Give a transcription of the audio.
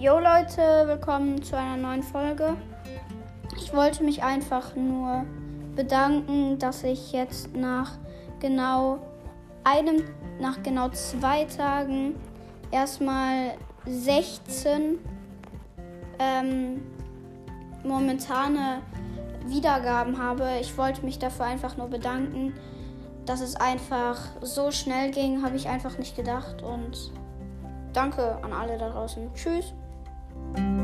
Jo Leute, willkommen zu einer neuen Folge. Ich wollte mich einfach nur bedanken, dass ich jetzt nach genau einem, nach genau zwei Tagen erstmal 16 ähm, momentane Wiedergaben habe. Ich wollte mich dafür einfach nur bedanken, dass es einfach so schnell ging, habe ich einfach nicht gedacht und danke an alle da draußen. Tschüss. Música